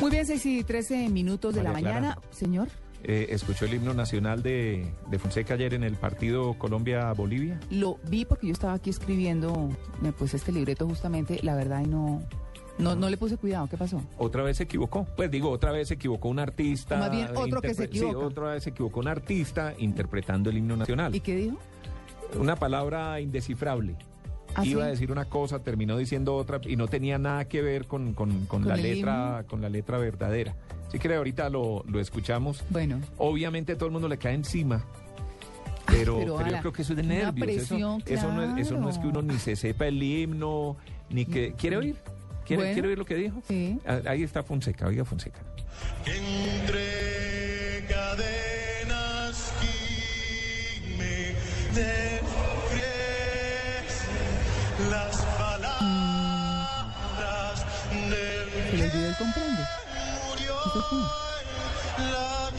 Muy bien, 6 y 13 minutos de la Clara. mañana. Señor, Eh, ¿Escuchó el himno nacional de, de Fonseca ayer en el partido Colombia-Bolivia? lo vi porque yo estaba aquí escribiendo pues este libreto justamente, la verdad, y no, no, no le puse cuidado. ¿Qué pasó? Otra vez se equivocó. Pues digo, otra vez se equivocó un artista. O más bien, otro que se sí, equivoca. otra vez se equivocó un artista interpretando el himno nacional. ¿Y qué dijo? Una palabra indescifrable. ¿Ah, Iba sí? a decir una cosa, terminó diciendo otra y no tenía nada que ver con, con- con ¿Con la letra, con la letra verdadera. Sí que ahorita lo, lo escuchamos. Bueno, Obviamente todo el mundo le cae encima. Pero, pero, pero yo creo que eso es de nervios. eso- eso, no es, eso no es que uno ni se sepa el himno, ni que... ¿Quiere oír? ¿Quiere, Bueno. ¿quiere oír lo que dijo? Sí. Ah, Ahí está Fonseca, oiga Fonseca. Entre Eso la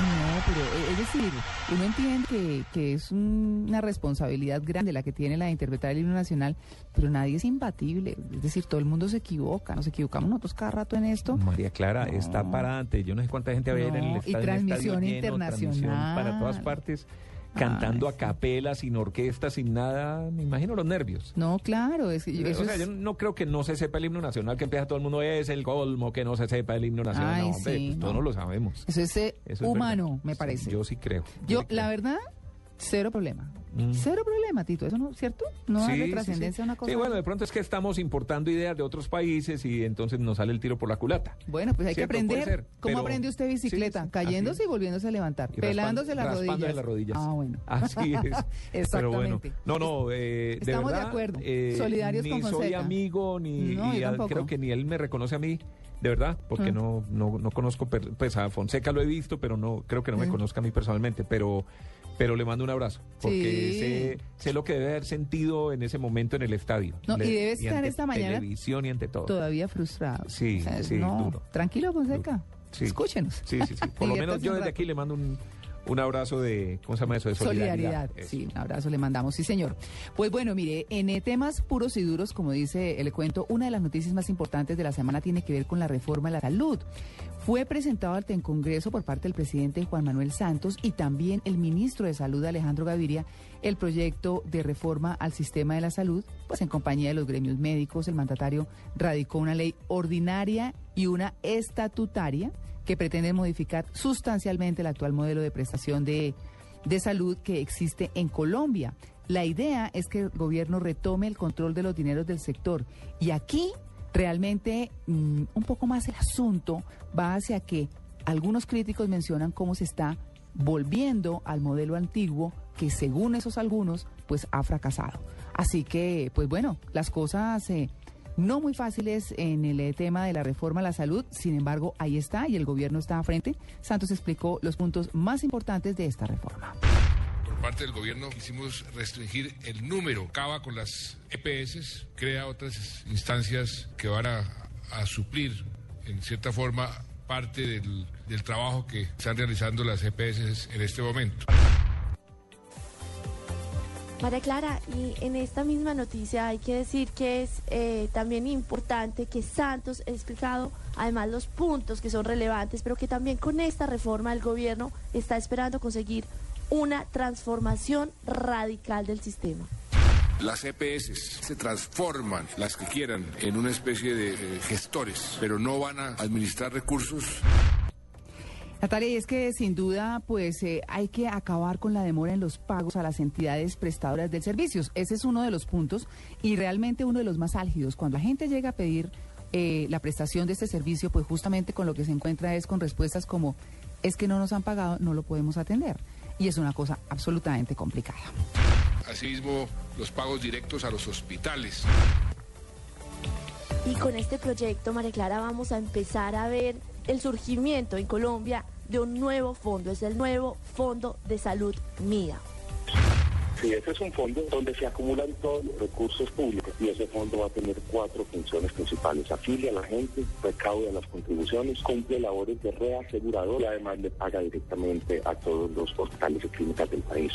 no, pero eh, es decir, uno entiende que, que es un- una responsabilidad grande la que tiene la de interpretar el himno nacional, pero nadie es imbatible. Es decir, todo el mundo se equivoca, nos equivocamos nosotros cada rato en esto. María Clara No. está parante. Yo no sé cuánta gente había en el y estadio. transmisión lleno, transmisión internacional. para todas partes, cantando Ay, a capela, sin orquesta, sin nada. Me imagino los nervios. No, claro, es, eso o sea, es- yo no creo que no se sepa el himno nacional, que empieza todo el mundo, es el colmo que no se sepa el himno nacional. Ay, no, hombre, sí, pues todos no. no lo sabemos. eso es, eh, Eso es humano, verdad. me Sí, parece. Yo sí creo. Yo, sí la verdad, cero problema. Mm. Cero problema, Tito. ¿Eso no cierto? No Sí, sí, trascendencia sí. a una cosa. Sí, bueno, de pronto es que estamos importando ideas de otros países y entonces nos sale el tiro por la culata. Bueno, pues hay que Cierto, aprender. ser, ¿Cómo pero- aprende usted bicicleta? Cayéndose y volviéndose a levantar. Y pelándose las rodillas. las rodillas. Ah, bueno. Así es. Pero bueno, Exactamente. no, no, eh, de Estamos de verdad, acuerdo. eh, Solidarios ni con soy Fonseca. amigo, ni No, y yo a- tampoco. creo que ni él me reconoce a mí, de verdad, porque Ah. no, no, no conozco, pues a Fonseca lo he visto, pero no creo que no me Ah. conozca a mí personalmente, pero pero le mando un abrazo, porque Sí. sé, sé lo que debe haber sentido en ese momento en el estadio. No, y debe estar ante esta mañana televisión y ante todo. Todavía frustrado. Sí, sí, no, duro. Tranquilo, Fonseca. Sí. Escúchenos. Sí, sí, sí. Por lo menos yo desde aquí le mando un, un abrazo de, ¿cómo se llama eso? De solidaridad. Solidaridad, Eso. sí, un abrazo le mandamos, sí señor. Pues bueno, mire, en eh, temas puros y duros, como dice el cuento, una de las noticias más importantes de la semana tiene que ver con la reforma a la salud. Fue presentado ante el Congreso por parte del presidente Juan Manuel Santos y también el ministro de Salud Alejandro Gaviria el proyecto de reforma al sistema de la salud, pues en compañía de los gremios médicos, el mandatario radicó una ley ordinaria y una estatutaria que pretenden modificar sustancialmente el actual modelo de prestación de, de salud que existe en Colombia. La idea es que el gobierno retome el control de los dineros del sector. Y aquí realmente mm, un poco más el asunto va hacia que algunos críticos mencionan cómo se está volviendo al modelo antiguo que según esos algunos pues ha fracasado. Así que pues bueno, las cosas eh, no muy fáciles en el eh, tema de la reforma a la salud, sin embargo ahí está y el gobierno está a frente. Santos explicó los puntos más importantes de esta reforma. Por parte del gobierno quisimos restringir el número, acaba con las EPS, crea otras instancias que van a, a suplir en cierta forma parte del, del trabajo que están realizando las EPS en este momento. María Clara, y en esta misma noticia hay que decir que es eh, también importante que Santos ha explicado además los puntos que son relevantes, pero que también con esta reforma el gobierno está esperando conseguir una transformación radical del sistema. Las EPS se transforman, las que quieran, en una especie de gestores, pero no van a administrar recursos Natalia, y es que sin duda, pues eh, hay que acabar con la demora en los pagos a las entidades prestadoras de servicios. Ese es uno de los puntos y realmente uno de los más álgidos. Cuando la gente llega a pedir eh, la prestación de este servicio, pues justamente con lo que se encuentra es con respuestas como es que no nos han pagado, no lo podemos atender. Y es una cosa absolutamente complicada. Asimismo, los pagos directos a los hospitales. Y con este proyecto, María Clara, vamos a empezar a ver el surgimiento en Colombia de un nuevo fondo. Es el nuevo Fondo de Salud Mía. Sí, ese es un fondo donde se acumulan todos los recursos públicos y ese fondo va a tener cuatro funciones principales. Afilia a la gente, recauda las contribuciones, cumple labores de reasegurador y además le paga directamente a todos los hospitales y clínicas del país.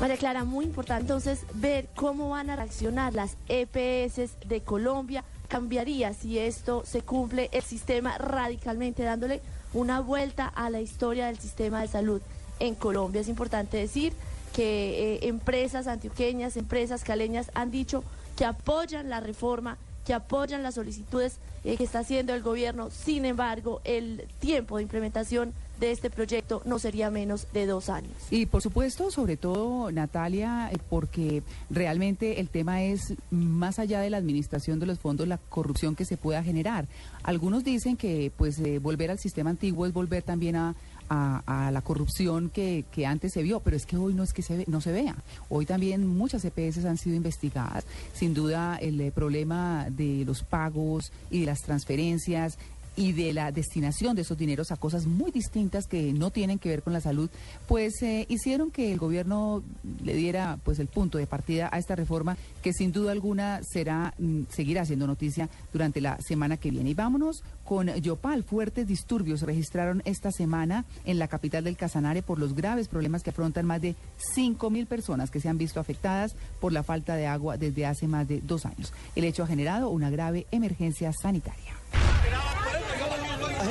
María Clara, muy importante entonces ver cómo van a reaccionar las EPS de Colombia. Cambiaría si esto se cumple el sistema radicalmente, dándole una vuelta a la historia del sistema de salud en Colombia. Es importante decir que eh, empresas antioqueñas, empresas caleñas han dicho que apoyan la reforma, que apoyan las solicitudes eh, que está haciendo el gobierno. Sin embargo, el tiempo de implementación de este proyecto no sería menos de dos años. Y por supuesto, sobre todo, Natalia, eh, porque realmente el tema es más allá de la administración de los fondos, la corrupción que se pueda generar. Algunos dicen que pues eh, volver al sistema antiguo es volver también a, a, la corrupción que, que, antes se vio, pero es que hoy no es que se no se vea. Hoy también muchas EPS han sido investigadas. Sin duda el eh, problema de los pagos y de las transferencias y de la destinación de esos dineros a cosas muy distintas que no tienen que ver con la salud, pues eh, hicieron que el gobierno le diera pues el punto de partida a esta reforma que sin duda alguna será mm, seguirá siendo noticia durante la semana que viene. Y vámonos con Yopal. Fuertes disturbios registraron esta semana en la capital del Casanare por los graves problemas que afrontan más de 5 mil personas que se han visto afectadas por la falta de agua desde hace más de dos años. El hecho ha generado una grave emergencia sanitaria.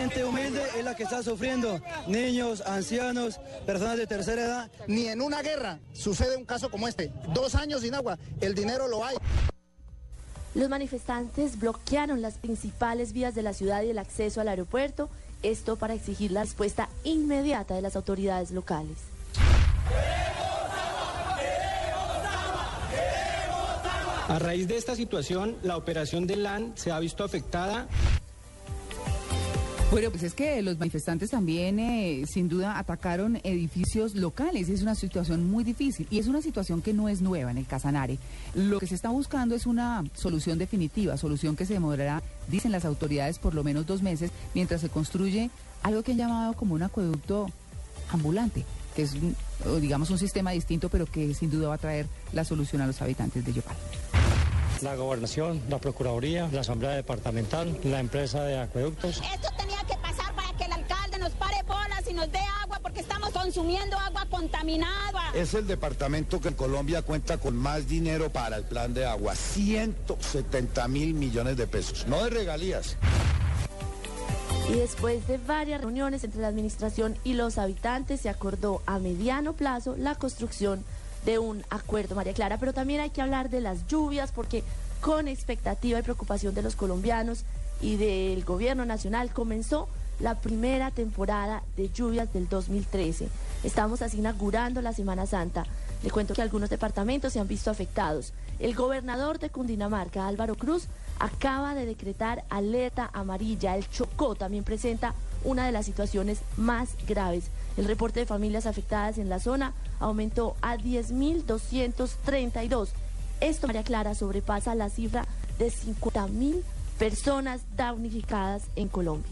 La gente humilde es la que está sufriendo, niños, ancianos, personas de tercera edad. Ni en una guerra sucede un caso como este. Dos años sin agua, el dinero lo hay. Los manifestantes bloquearon las principales vías de la ciudad y el acceso al aeropuerto, esto para exigir la respuesta inmediata de las autoridades locales. A raíz de esta situación, la operación de LAN se ha visto afectada. Bueno, pues es que los manifestantes también, eh, sin duda, atacaron edificios locales. Es una situación muy difícil y es una situación que no es nueva en el Casanare. Lo que se está buscando es una solución definitiva, solución que se demorará, dicen las autoridades, por lo menos dos meses, mientras se construye algo que han llamado como un acueducto ambulante, que es, digamos, un sistema distinto, pero que sin duda va a traer la solución a los habitantes de Yopal la gobernación, la procuraduría, la asamblea departamental, la empresa de acueductos. Esto tenía que pasar para que el alcalde nos pare bolas y nos dé agua porque estamos consumiendo agua contaminada. Es el departamento que en Colombia cuenta con más dinero para el plan de agua, 170 mil millones de pesos, no de regalías. Y después de varias reuniones entre la administración y los habitantes, se acordó a mediano plazo la construcción de un acuerdo, María Clara, pero también hay que hablar de las lluvias porque con expectativa y preocupación de los colombianos y del gobierno nacional comenzó la primera temporada de lluvias del 2013. Estamos así inaugurando la Semana Santa. Le cuento que algunos departamentos se han visto afectados. El gobernador de Cundinamarca, Álvaro Cruz, acaba de decretar alerta amarilla. El Chocó también presenta una de las situaciones más graves. El reporte de familias afectadas en la zona aumentó a 10.232. Esto, María Clara, sobrepasa la cifra de 50.000 personas damnificadas en Colombia.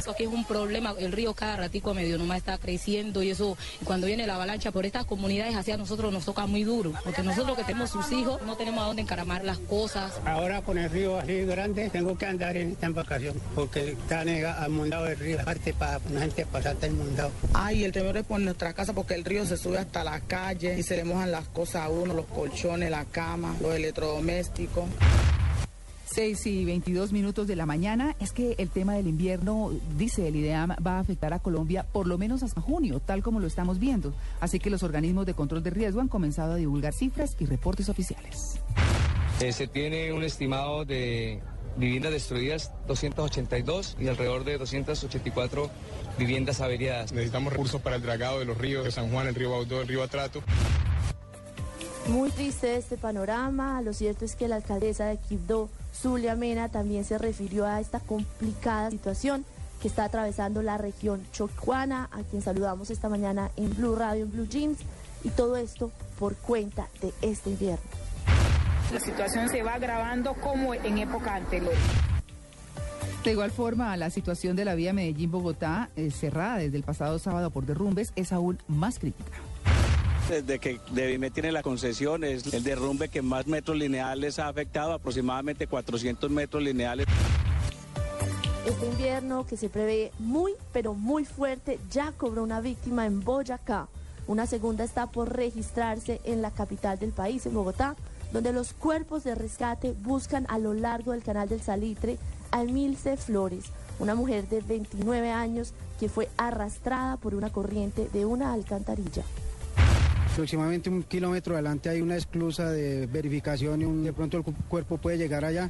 Eso aquí es un problema, el río cada ratico medio nomás está creciendo y eso, cuando viene la avalancha por estas comunidades hacia nosotros nos toca muy duro, porque nosotros que tenemos sus hijos no tenemos a dónde encaramar las cosas. Ahora con el río así grande tengo que andar en esta embarcación, porque está amundado el río, aparte para la gente pasar está inundado. Ay, el temor es por nuestra casa porque el río se sube hasta la calle y se le mojan las cosas a uno, los colchones, la cama, los electrodomésticos. 6 y 22 minutos de la mañana. Es que el tema del invierno, dice el IDEAM, va a afectar a Colombia por lo menos hasta junio, tal como lo estamos viendo. Así que los organismos de control de riesgo han comenzado a divulgar cifras y reportes oficiales. Eh, se tiene un estimado de viviendas destruidas 282 y alrededor de 284 viviendas averiadas. Necesitamos recursos para el dragado de los ríos de San Juan, el río Baudó, el río Atrato. Muy triste este panorama. Lo cierto es que la alcaldesa de Quibdó, Zulia Mena, también se refirió a esta complicada situación que está atravesando la región chocuana, a quien saludamos esta mañana en Blue Radio, en Blue Jeans, y todo esto por cuenta de este invierno. La situación se va agravando como en época anterior. De igual forma, la situación de la vía Medellín-Bogotá, eh, cerrada desde el pasado sábado por derrumbes, es aún más crítica. Desde que Debime tiene la concesión, es el derrumbe que más metros lineales ha afectado, aproximadamente 400 metros lineales. Este invierno que se prevé muy, pero muy fuerte, ya cobró una víctima en Boyacá. Una segunda está por registrarse en la capital del país, en Bogotá, donde los cuerpos de rescate buscan a lo largo del canal del Salitre a Emilce Flores, una mujer de 29 años que fue arrastrada por una corriente de una alcantarilla. Aproximadamente un kilómetro adelante hay una esclusa de verificación y de pronto el cu- cuerpo puede llegar allá.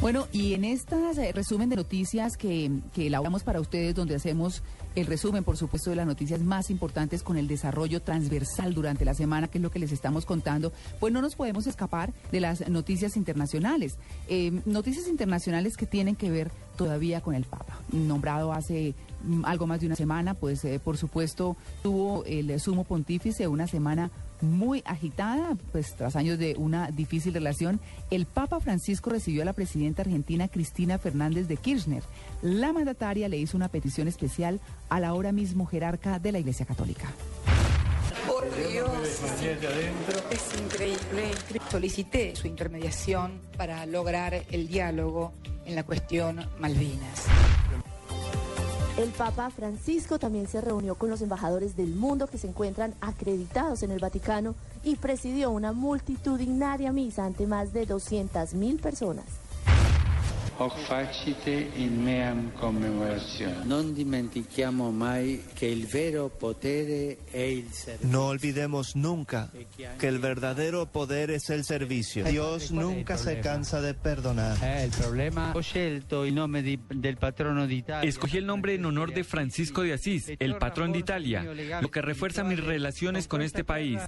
Bueno, y en estas eh, resumen de noticias que, que elaboramos para ustedes, donde hacemos el resumen, por supuesto, de las noticias más importantes con el desarrollo transversal durante la semana, que es lo que les estamos contando, pues no nos podemos escapar de las noticias internacionales. Eh, noticias internacionales que tienen que ver todavía con el Papa, nombrado hace mm, algo más de una semana, pues eh, por supuesto tuvo el sumo pontífice una semana muy agitada, pues tras años de una difícil relación, el Papa Francisco recibió a la presidenta argentina Cristina Fernández de Kirchner. La mandataria le hizo una petición especial a la ahora mismo jerarca de la Iglesia Católica. Por Dios, es increíble. Solicité su intermediación para lograr el diálogo en la cuestión Malvinas. El Papa Francisco también se reunió con los embajadores del mundo que se encuentran acreditados en el Vaticano y presidió una multitudinaria misa ante más de 200.000 personas. Hoc facite in meam commemorazione. Non dimentichiamo mai che il vero potere è il servizio. No olvidemos nunca que el verdadero poder es el servicio. Dios nunca se cansa de perdonar. el problema. Ho scelto il nome di- del patrono d'Italia. Escogí el nombre en honor de Francisco de Asís, el patrón de Italia, lo que refuerza mis relaciones con este país.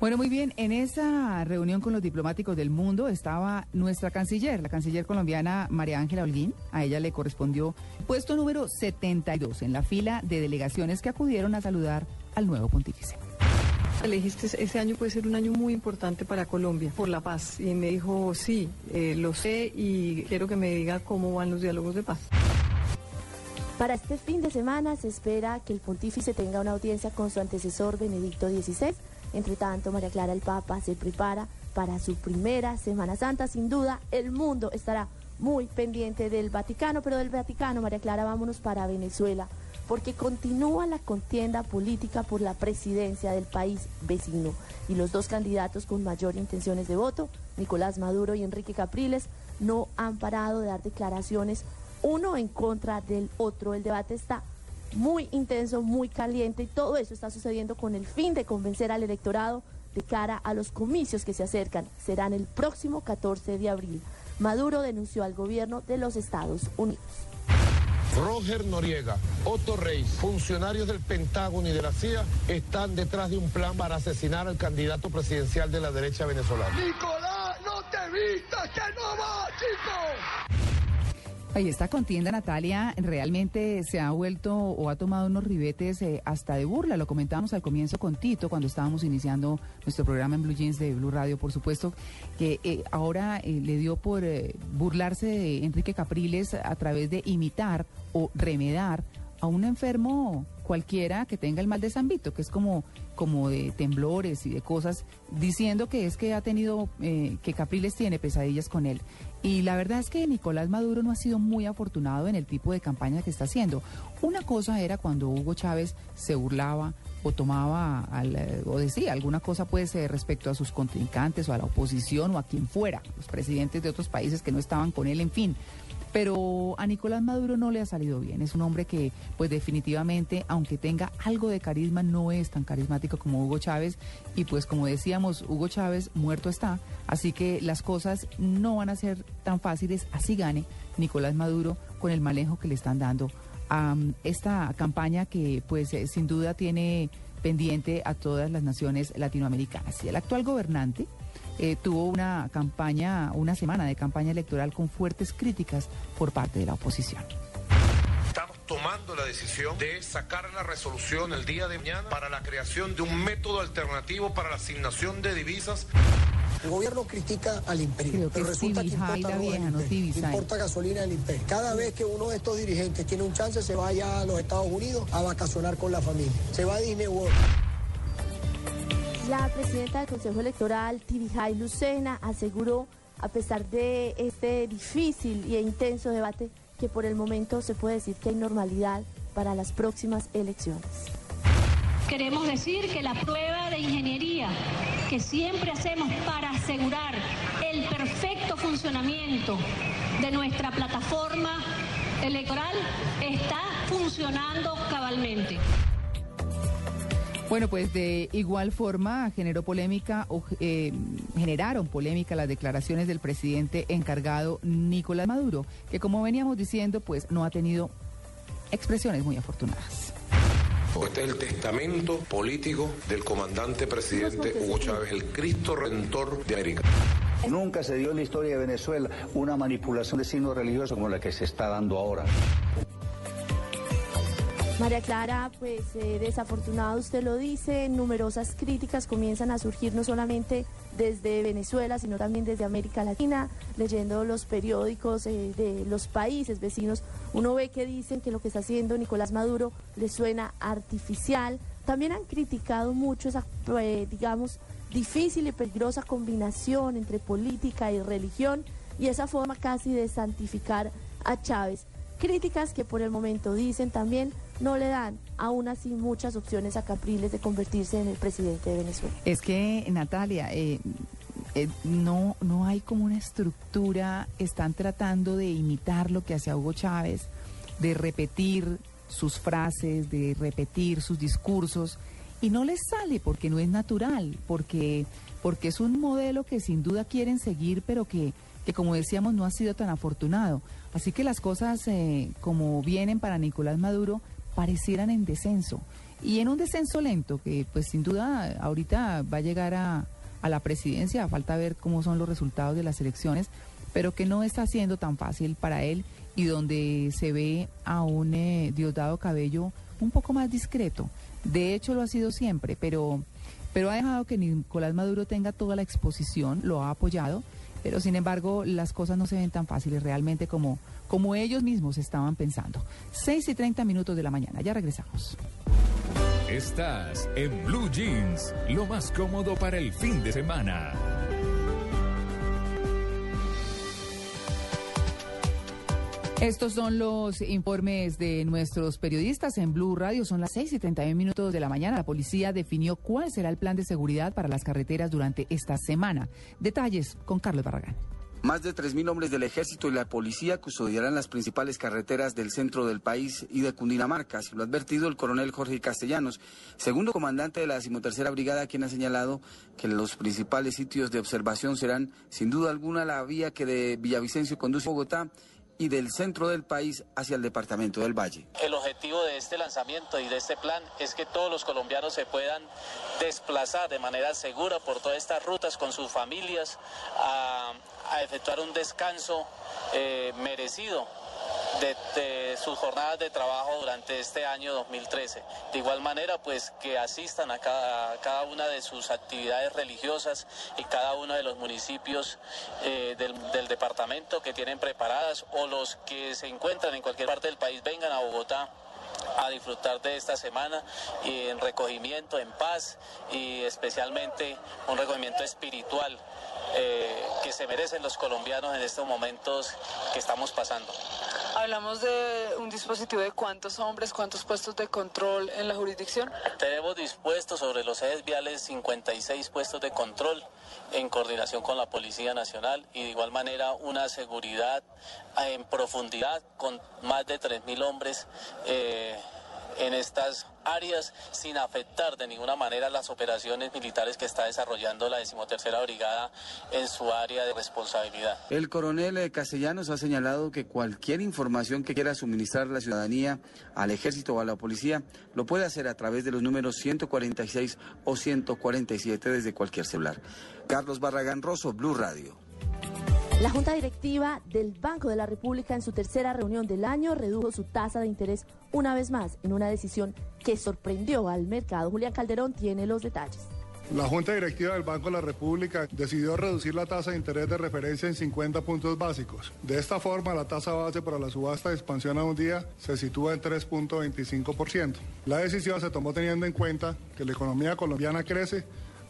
Bueno, muy bien, en esa reunión con los diplomáticos del mundo estaba nuestra canciller, la canciller colombiana María Ángela Holguín. A ella le correspondió puesto número 72 en la fila de delegaciones que acudieron a saludar al nuevo pontífice. Le dijiste, ese año puede ser un año muy importante para Colombia, por la paz. Y me dijo, sí, eh, lo sé y quiero que me diga cómo van los diálogos de paz. Para este fin de semana se espera que el pontífice tenga una audiencia con su antecesor Benedicto XVI. Entre tanto, María Clara el Papa se prepara para su primera Semana Santa. Sin duda, el mundo estará muy pendiente del Vaticano, pero del Vaticano, María Clara, vámonos para Venezuela, porque continúa la contienda política por la presidencia del país vecino. Y los dos candidatos con mayor intenciones de voto, Nicolás Maduro y Enrique Capriles, no han parado de dar declaraciones uno en contra del otro. El debate está muy intenso, muy caliente y todo eso está sucediendo con el fin de convencer al electorado de cara a los comicios que se acercan. Serán el próximo 14 de abril. Maduro denunció al gobierno de los Estados Unidos. Roger Noriega, Otto Reis, funcionarios del Pentágono y de la CIA están detrás de un plan para asesinar al candidato presidencial de la derecha venezolana. Nicolás, no te vistas, que no va, chico. Ahí esta contienda, Natalia, realmente se ha vuelto o ha tomado unos ribetes eh, hasta de burla. Lo comentábamos al comienzo con Tito cuando estábamos iniciando nuestro programa en Blue Jeans de Blue Radio, por supuesto, que eh, ahora eh, le dio por burlarse de Enrique Capriles a través de imitar o remedar a un enfermo cualquiera que tenga el mal de San que es como, como de temblores y de cosas, diciendo que es que ha tenido, eh, que Capriles tiene pesadillas con él. Y la verdad es que Nicolás Maduro no ha sido muy afortunado en el tipo de campaña que está haciendo. Una cosa era cuando Hugo Chávez se burlaba o tomaba al, eh, o decía alguna cosa pues eh, respecto a sus contrincantes o a la oposición o a quien fuera, los presidentes de otros países que no estaban con él, en fin. Pero a Nicolás Maduro no le ha salido bien. Es un hombre que, pues definitivamente, aunque tenga algo de carisma, no es tan carismático como Hugo Chávez. Y pues como decíamos, Hugo Chávez muerto está. Así que las cosas no van a ser tan fáciles. Así gane Nicolás Maduro con el manejo que le están dando a um, esta campaña que, pues, eh, sin duda tiene pendiente a todas las naciones latinoamericanas. Y el actual gobernante eh, tuvo una campaña, una semana de campaña electoral con fuertes críticas por parte de la oposición Estamos tomando la decisión de sacar la resolución el día de mañana para la creación de un método alternativo para la asignación de divisas. El gobierno critica al imperio, pero resulta que importa, la vieja, no importa gasolina del imperio. Cada vez que uno de estos dirigentes tiene un chance, se va allá a los Estados Unidos a vacacionar con la familia. Se va a Disney World. La presidenta del Consejo Electoral, Tibijay Lucena, aseguró, a pesar de este difícil e intenso debate, que por el momento se puede decir que hay normalidad para las próximas elecciones. Queremos decir que la prueba de ingeniería que siempre hacemos para asegurar el perfecto funcionamiento de nuestra plataforma electoral está funcionando cabalmente. Bueno, pues de igual forma generó polémica o eh, generaron polémica las declaraciones del presidente encargado Nicolás Maduro, que como veníamos diciendo, pues no ha tenido expresiones muy afortunadas. Este es el testamento político del comandante presidente Hugo Chávez, el Cristo Redentor de América. Nunca se dio en la historia de Venezuela una manipulación de signos religiosos como la que se está dando ahora. María Clara, pues eh, desafortunado usted lo dice, numerosas críticas comienzan a surgir no solamente desde Venezuela, sino también desde América Latina, leyendo los periódicos eh, de los países vecinos, uno ve que dicen que lo que está haciendo Nicolás Maduro le suena artificial. También han criticado mucho esa, eh, digamos, difícil y peligrosa combinación entre política y religión y esa forma casi de santificar a Chávez. Críticas que por el momento dicen también no le dan aún así muchas opciones a Capriles de convertirse en el presidente de Venezuela. Es que, Natalia, eh, eh, no, no hay como una estructura, están tratando de imitar lo que hacía Hugo Chávez, de repetir sus frases, de repetir sus discursos, y no les sale porque no es natural, porque, porque es un modelo que sin duda quieren seguir, pero que que como decíamos no ha sido tan afortunado. Así que las cosas eh, como vienen para Nicolás Maduro parecieran en descenso. Y en un descenso lento, que pues sin duda ahorita va a llegar a, a la presidencia, falta ver cómo son los resultados de las elecciones, pero que no está siendo tan fácil para él y donde se ve a un eh, Diosdado Cabello un poco más discreto. De hecho lo ha sido siempre, pero, pero ha dejado que Nicolás Maduro tenga toda la exposición, lo ha apoyado pero sin embargo las cosas no se ven tan fáciles realmente como, como ellos mismos estaban pensando. 6 y 30 minutos de la mañana, ya regresamos. Estás en Blue Jeans, lo más cómodo para el fin de semana. Estos son los informes de nuestros periodistas en Blue Radio. Son las 6 y 31 minutos de la mañana. La policía definió cuál será el plan de seguridad para las carreteras durante esta semana. Detalles con Carlos Barragán. Más de 3.000 hombres del ejército y la policía custodiarán las principales carreteras del centro del país y de Cundinamarca, lo ha advertido el coronel Jorge Castellanos, segundo comandante de la decimotercera brigada, quien ha señalado que los principales sitios de observación serán, sin duda alguna, la vía que de Villavicencio conduce a Bogotá y del centro del país hacia el departamento del Valle. El objetivo de este lanzamiento y de este plan es que todos los colombianos se puedan desplazar de manera segura por todas estas rutas con sus familias a, efectuar un descanso eh, merecido de, sus jornadas de trabajo durante este año 2013. De igual manera, pues que asistan a cada, una de sus actividades religiosas y cada uno de los municipios eh, del, del departamento que tienen preparadas o los que se encuentran en cualquier parte del país vengan a Bogotá a disfrutar de esta semana y en recogimiento, en paz y especialmente un recogimiento espiritual eh, que se merecen los colombianos en estos momentos que estamos pasando. Hablamos de un dispositivo de cuántos hombres, cuántos puestos de control en la jurisdicción. Tenemos dispuestos sobre los ejes viales 56 puestos de control en coordinación con la Policía Nacional y de igual manera una seguridad en profundidad con más de 3.000 hombres. Eh, en estas áreas sin afectar de ninguna manera las operaciones militares que está desarrollando la decimotercera brigada en su área de responsabilidad. El coronel eh, Castellanos ha señalado que cualquier información que quiera suministrar la ciudadanía al ejército o a la policía lo puede hacer a través de los números 146 o 147 desde cualquier celular. Carlos Barragán Rosso, Blue Radio. La Junta Directiva del Banco de la República en su tercera reunión del año redujo su tasa de interés una vez más en una decisión que sorprendió al mercado. Julián Calderón tiene los detalles. La Junta Directiva del Banco de la República decidió reducir la tasa de interés de referencia en 50 puntos básicos. De esta forma, la tasa base para la subasta de expansión a un día se sitúa en 3.25%. La decisión se tomó teniendo en cuenta que la economía colombiana crece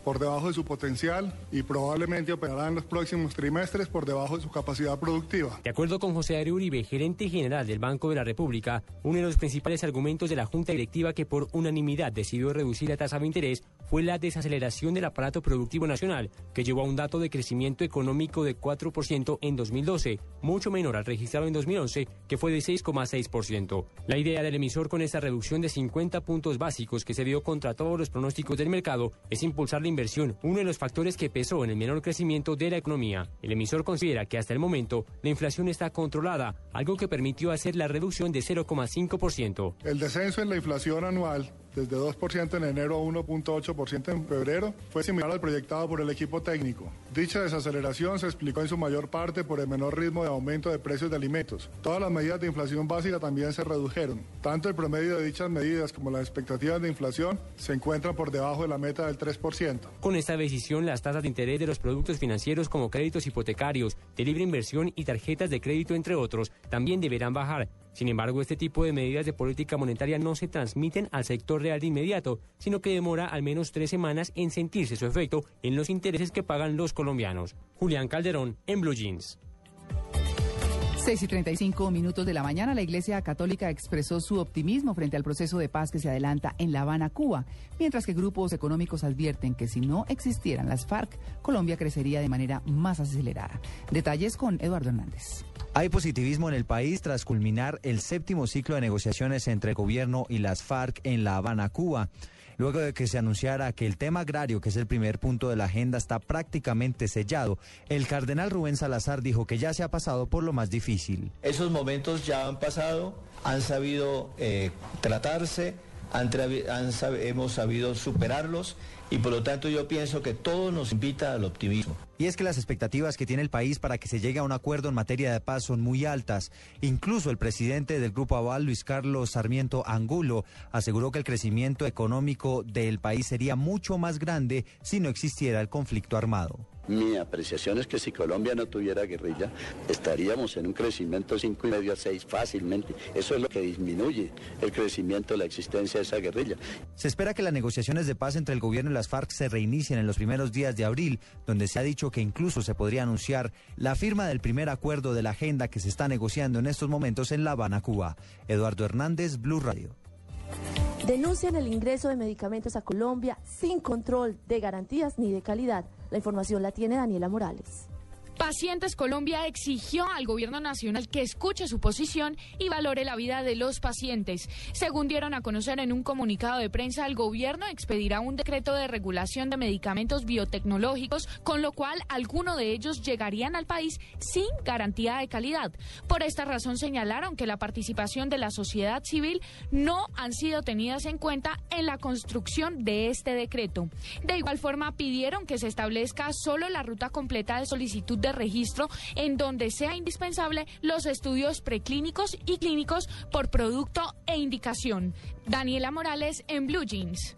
por debajo de su potencial y probablemente operará en los próximos trimestres por debajo de su capacidad productiva. De acuerdo con José Ari Uribe, gerente general del Banco de la República, uno de los principales argumentos de la Junta Directiva que por unanimidad decidió reducir la tasa de interés fue la desaceleración del aparato productivo nacional, que llevó a un dato de crecimiento económico de 4% en 2012, mucho menor al registrado en 2011, que fue de 6,6%. La idea del emisor con esta reducción de 50 puntos básicos que se dio contra todos los pronósticos del mercado es impulsar la inversión, uno de los factores que pesó en el menor crecimiento de la economía. El emisor considera que hasta el momento la inflación está controlada, algo que permitió hacer la reducción de 0,5%. El descenso en la inflación anual desde 2% en enero a 1.8% en febrero, fue similar al proyectado por el equipo técnico. Dicha desaceleración se explicó en su mayor parte por el menor ritmo de aumento de precios de alimentos. Todas las medidas de inflación básica también se redujeron. Tanto el promedio de dichas medidas como las expectativas de inflación se encuentran por debajo de la meta del 3%. Con esta decisión, las tasas de interés de los productos financieros como créditos hipotecarios, de libre inversión y tarjetas de crédito, entre otros, también deberán bajar. Sin embargo, este tipo de medidas de política monetaria no se transmiten al sector real de inmediato, sino que demora al menos tres semanas en sentirse su efecto en los intereses que pagan los colombianos. Julián Calderón, en Blue Jeans. 6 y 35 minutos de la mañana, la Iglesia Católica expresó su optimismo frente al proceso de paz que se adelanta en La Habana, Cuba, mientras que grupos económicos advierten que si no existieran las FARC, Colombia crecería de manera más acelerada. Detalles con Eduardo Hernández. Hay positivismo en el país tras culminar el séptimo ciclo de negociaciones entre el gobierno y las FARC en La Habana, Cuba. Luego de que se anunciara que el tema agrario, que es el primer punto de la agenda, está prácticamente sellado, el cardenal Rubén Salazar dijo que ya se ha pasado por lo más difícil. Esos momentos ya han pasado, han sabido eh, tratarse, hemos sabido superarlos y por lo tanto yo pienso que todo nos invita al optimismo. Y es que las expectativas que tiene el país para que se llegue a un acuerdo en materia de paz son muy altas. Incluso el presidente del Grupo Aval, Luis Carlos Sarmiento Angulo, aseguró que el crecimiento económico del país sería mucho más grande si no existiera el conflicto armado. Mi apreciación es que si Colombia no tuviera guerrilla, estaríamos en un crecimiento 5 y medio a 6 fácilmente. Eso es lo que disminuye el crecimiento de la existencia de esa guerrilla. Se espera que las negociaciones de paz entre el gobierno y las FARC se reinicien en los primeros días de abril, donde se ha dicho que incluso se podría anunciar la firma del primer acuerdo de la agenda que se está negociando en estos momentos en La Habana, Cuba. Eduardo Hernández, Blue Radio. Denuncian el ingreso de medicamentos a Colombia sin control de garantías ni de calidad. La información la tiene Daniela Morales. Pacientes Colombia exigió al gobierno nacional que escuche su posición y valore la vida de los pacientes. Según dieron a conocer en un comunicado de prensa, el gobierno expedirá un decreto de regulación de medicamentos biotecnológicos, con lo cual algunos de ellos llegarían al país sin garantía de calidad. Por esta razón señalaron que la participación de la sociedad civil no han sido tenidas en cuenta en la construcción de este decreto. De igual forma, pidieron que se establezca solo la ruta completa de solicitud registro en donde sea indispensable los estudios preclínicos y clínicos por producto e indicación. Daniela Morales en Blue Jeans.